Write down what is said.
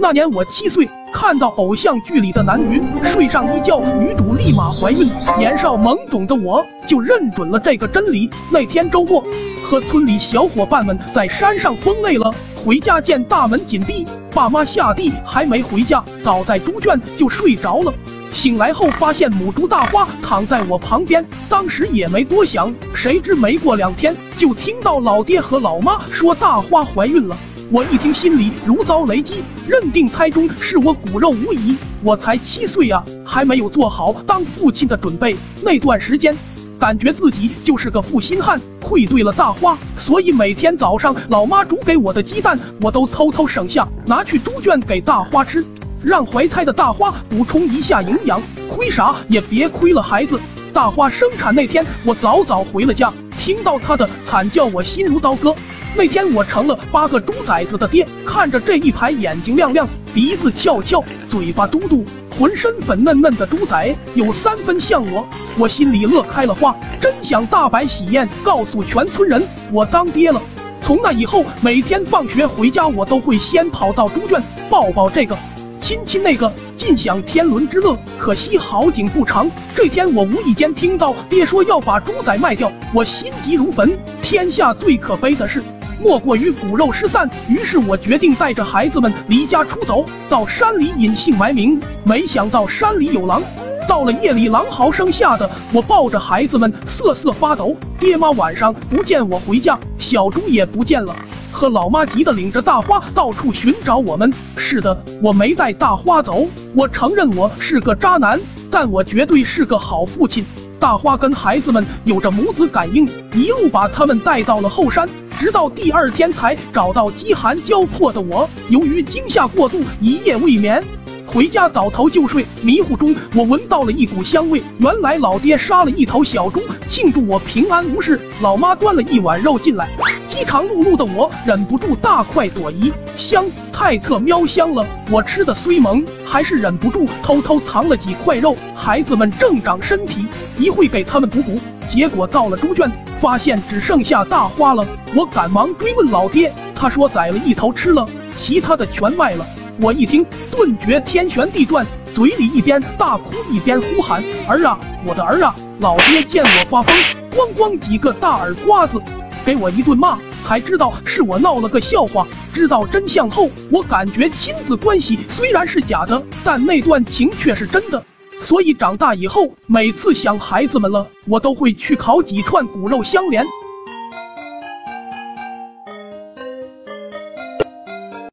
那年我七岁，看到偶像剧里的男女睡上一觉，女主立马怀孕。年少懵懂的我就认准了这个真理。那天周末，和村里小伙伴们在山上疯累了，回家见大门紧闭，爸妈下地还没回家，倒在猪圈就睡着了。醒来后发现母猪大花躺在我旁边，当时也没多想，谁知没过两天就听到老爹和老妈说大花怀孕了。我一听，心里如遭雷击，认定胎中是我骨肉无疑。我才七岁呀，还没有做好当父亲的准备。那段时间，感觉自己就是个负心汉，愧对了大花。所以每天早上，老妈煮给我的鸡蛋，我都偷偷省下，拿去猪圈给大花吃，让怀胎的大花补充一下营养。亏啥也别亏了孩子。大花生产那天，我早早回了家，听到她的惨叫，我心如刀割。那天我成了八个猪崽子的爹，看着这一排眼睛亮亮、鼻子翘翘、嘴巴嘟嘟、浑身粉嫩嫩的猪崽，有三分像我，我心里乐开了花，真想大摆喜宴，告诉全村人我当爹了。从那以后，每天放学回家，我都会先跑到猪圈抱抱这个，亲亲那个，尽享天伦之乐。可惜好景不长，这天我无意间听到爹说要把猪崽卖掉，我心急如焚。天下最可悲的是。莫过于骨肉失散，于是我决定带着孩子们离家出走，到山里隐姓埋名。没想到山里有狼，到了夜里，狼嚎声吓得我抱着孩子们瑟瑟发抖。爹妈晚上不见我回家，小猪也不见了，和老妈急得领着大花到处寻找我们。是的，我没带大花走。我承认我是个渣男，但我绝对是个好父亲。大花跟孩子们有着母子感应，一路把他们带到了后山。直到第二天才找到饥寒交迫的我，由于惊吓过度，一夜未眠。回家倒头就睡，迷糊中我闻到了一股香味，原来老爹杀了一头小猪，庆祝我平安无事。老妈端了一碗肉进来，饥肠辘辘的我忍不住大快朵颐，香太特喵香了。我吃的虽萌，还是忍不住偷偷藏了几块肉。孩子们正长身体，一会给他们补补。结果到了猪圈。发现只剩下大花了，我赶忙追问老爹，他说宰了一头吃了，其他的全卖了。我一听，顿觉天旋地转，嘴里一边大哭一边呼喊：“儿啊，我的儿啊！”老爹见我发疯，咣咣几个大耳刮子，给我一顿骂，才知道是我闹了个笑话。知道真相后，我感觉亲子关系虽然是假的，但那段情却是真的。所以长大以后，每次想孩子们了，我都会去烤几串骨肉相连。